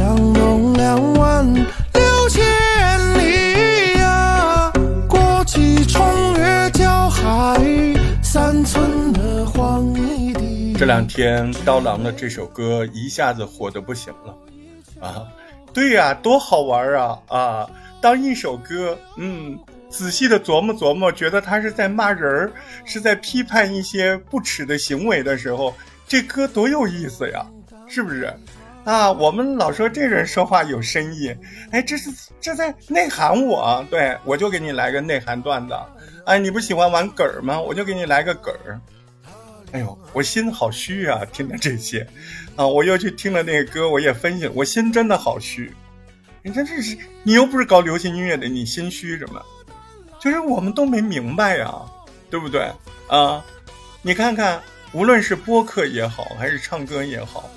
江东两万六千里呀，国际冲越胶海，三寸的黄泥地。这两天刀郎的这首歌一下子火的不行了，啊，对呀，多好玩啊啊！当一首歌，嗯，仔细的琢磨琢磨，觉得他是在骂人儿，是在批判一些不耻的行为的时候，这歌多有意思呀，是不是？啊，我们老说这人说话有深意，哎，这是这在内涵我，对我就给你来个内涵段子，哎，你不喜欢玩梗儿吗？我就给你来个梗儿。哎呦，我心好虚啊，听了这些，啊，我又去听了那个歌，我也分析，我心真的好虚。你这这是，你又不是搞流行音乐的，你心虚什么？就是我们都没明白呀，对不对？啊，你看看，无论是播客也好，还是唱歌也好。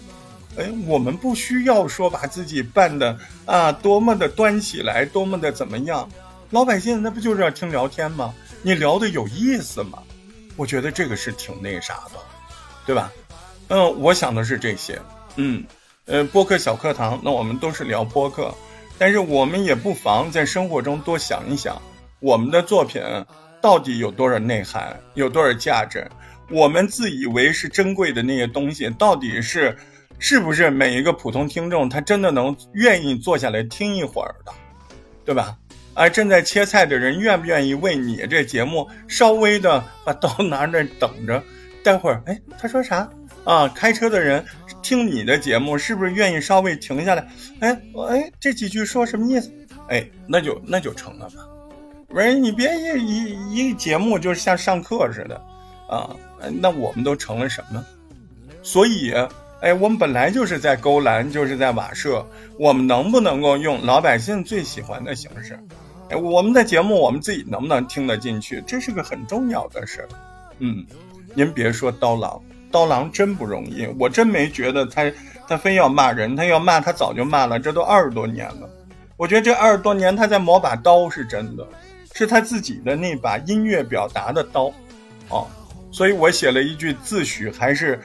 哎，我们不需要说把自己办的啊多么的端起来，多么的怎么样？老百姓那不就是要听聊天吗？你聊的有意思吗？我觉得这个是挺那啥的，对吧？嗯，我想的是这些。嗯，呃，播客小课堂，那我们都是聊播客，但是我们也不妨在生活中多想一想，我们的作品到底有多少内涵，有多少价值？我们自以为是珍贵的那些东西，到底是？是不是每一个普通听众他真的能愿意坐下来听一会儿的，对吧？而正在切菜的人愿不愿意为你这节目稍微的把刀 拿着等着？待会儿，哎，他说啥啊？开车的人听你的节目是不是愿意稍微停下来？哎，哎，这几句说什么意思？哎，那就那就成了吧。不是你别一一一节目就像上课似的啊？那我们都成了什么？所以。哎，我们本来就是在勾栏，就是在瓦舍，我们能不能够用老百姓最喜欢的形式？哎，我们的节目我们自己能不能听得进去？这是个很重要的事儿。嗯，您别说刀郎，刀郎真不容易，我真没觉得他他非要骂人，他要骂他早就骂了，这都二十多年了。我觉得这二十多年他在磨把刀是真的，是他自己的那把音乐表达的刀，哦，所以我写了一句自诩还是。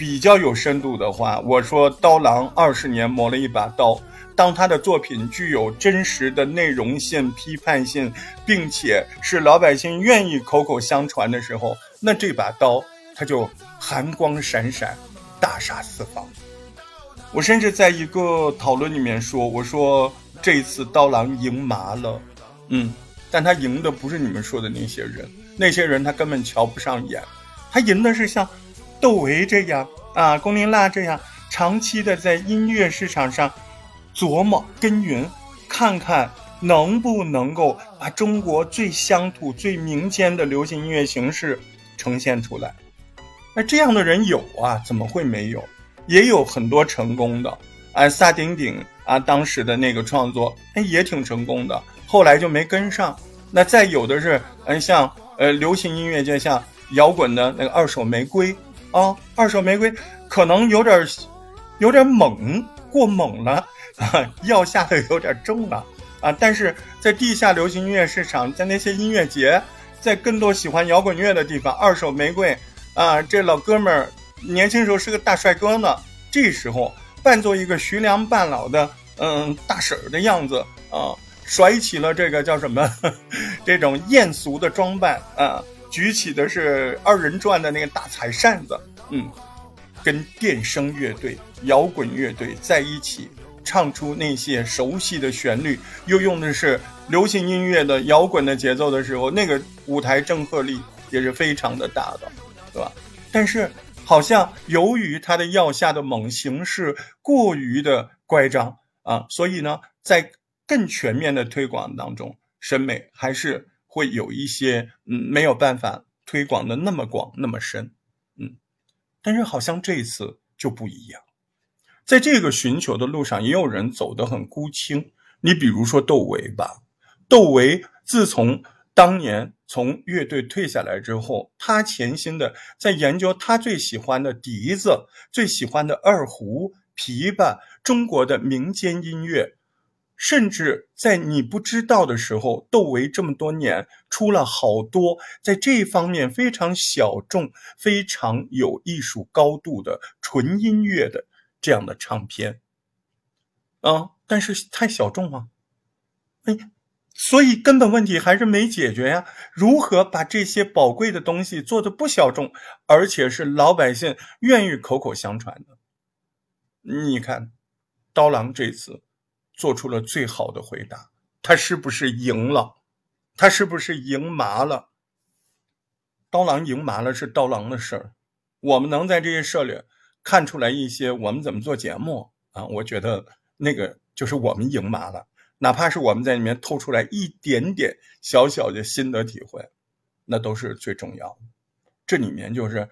比较有深度的话，我说刀郎二十年磨了一把刀。当他的作品具有真实的内容性、批判性，并且是老百姓愿意口口相传的时候，那这把刀它就寒光闪闪，大杀四方。我甚至在一个讨论里面说，我说这次刀郎赢麻了，嗯，但他赢的不是你们说的那些人，那些人他根本瞧不上眼，他赢的是像。窦唯这样啊，龚琳娜这样长期的在音乐市场上琢磨耕耘，看看能不能够把中国最乡土、最民间的流行音乐形式呈现出来。那这样的人有啊，怎么会没有？也有很多成功的。啊，萨顶顶啊，当时的那个创作，哎，也挺成功的，后来就没跟上。那再有的是，嗯，像呃流行音乐界，像摇滚的那个二手玫瑰。啊，二手玫瑰可能有点有点猛，过猛了啊，药下的有点重了啊。但是在地下流行音乐市场，在那些音乐节，在更多喜欢摇滚乐的地方，二手玫瑰啊，这老哥们儿年轻时候是个大帅哥呢，这时候扮作一个徐娘半老的嗯大婶儿的样子啊，甩起了这个叫什么 这种艳俗的装扮啊。举起的是二人转的那个大彩扇子，嗯，跟电声乐队、摇滚乐队在一起唱出那些熟悉的旋律，又用的是流行音乐的摇滚的节奏的时候，那个舞台震慑力也是非常的大的，对吧？但是好像由于他的药下的猛形式过于的乖张啊，所以呢，在更全面的推广当中，审美还是。会有一些嗯没有办法推广的那么广那么深，嗯，但是好像这一次就不一样，在这个寻求的路上，也有人走得很孤清。你比如说窦唯吧，窦唯自从当年从乐队退下来之后，他潜心的在研究他最喜欢的笛子、最喜欢的二胡、琵琶、中国的民间音乐。甚至在你不知道的时候，窦唯这么多年出了好多在这方面非常小众、非常有艺术高度的纯音乐的这样的唱片。啊，但是太小众了，哎，所以根本问题还是没解决呀。如何把这些宝贵的东西做的不小众，而且是老百姓愿意口口相传的？你看，刀郎这次做出了最好的回答，他是不是赢了？他是不是赢麻了？刀郎赢麻了是刀郎的事儿，我们能在这些事儿里看出来一些我们怎么做节目啊？我觉得。那个就是我们赢麻了，哪怕是我们在里面透出来一点点小小的心得体会，那都是最重要的。这里面就是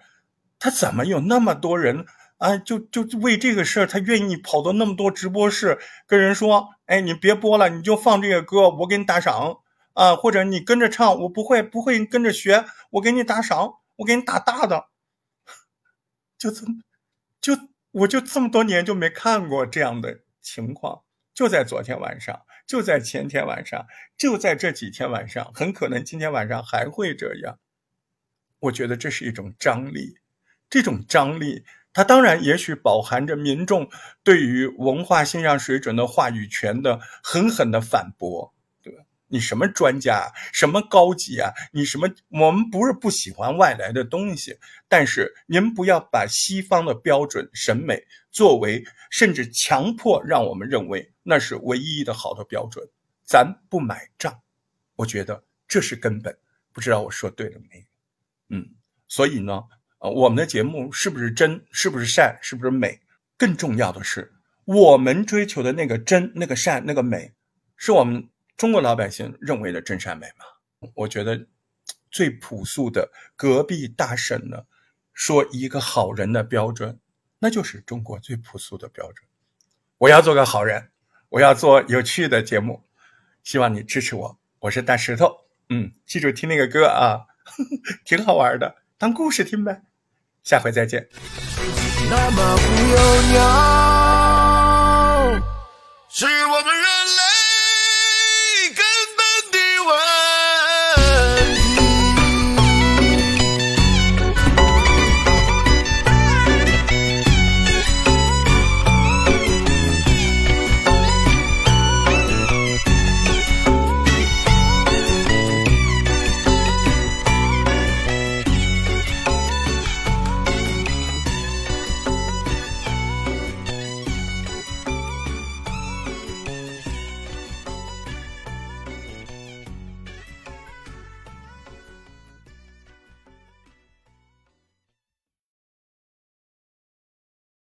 他怎么有那么多人啊，就就为这个事儿，他愿意跑到那么多直播室跟人说：“哎，你别播了，你就放这个歌，我给你打赏啊，或者你跟着唱，我不会不会跟着学，我给你打赏，我给你打大的。”就这么就我就这么多年就没看过这样的。情况就在昨天晚上，就在前天晚上，就在这几天晚上，很可能今天晚上还会这样。我觉得这是一种张力，这种张力，它当然也许饱含着民众对于文化欣赏水准的话语权的狠狠的反驳。对吧你什么专家，什么高级啊？你什么？我们不是不喜欢外来的东西，但是您不要把西方的标准审美作为，甚至强迫让我们认为那是唯一的好的标准，咱不买账。我觉得这是根本。不知道我说对了没有？嗯，所以呢，呃，我们的节目是不是真？是不是善？是不是美？更重要的是，我们追求的那个真、那个善、那个美，是我们。中国老百姓认为的真善美吗？我觉得最朴素的隔壁大婶呢，说一个好人的标准，那就是中国最朴素的标准。我要做个好人，我要做有趣的节目，希望你支持我。我是大石头，嗯，记住听那个歌啊，挺好玩的，当故事听呗。下回再见。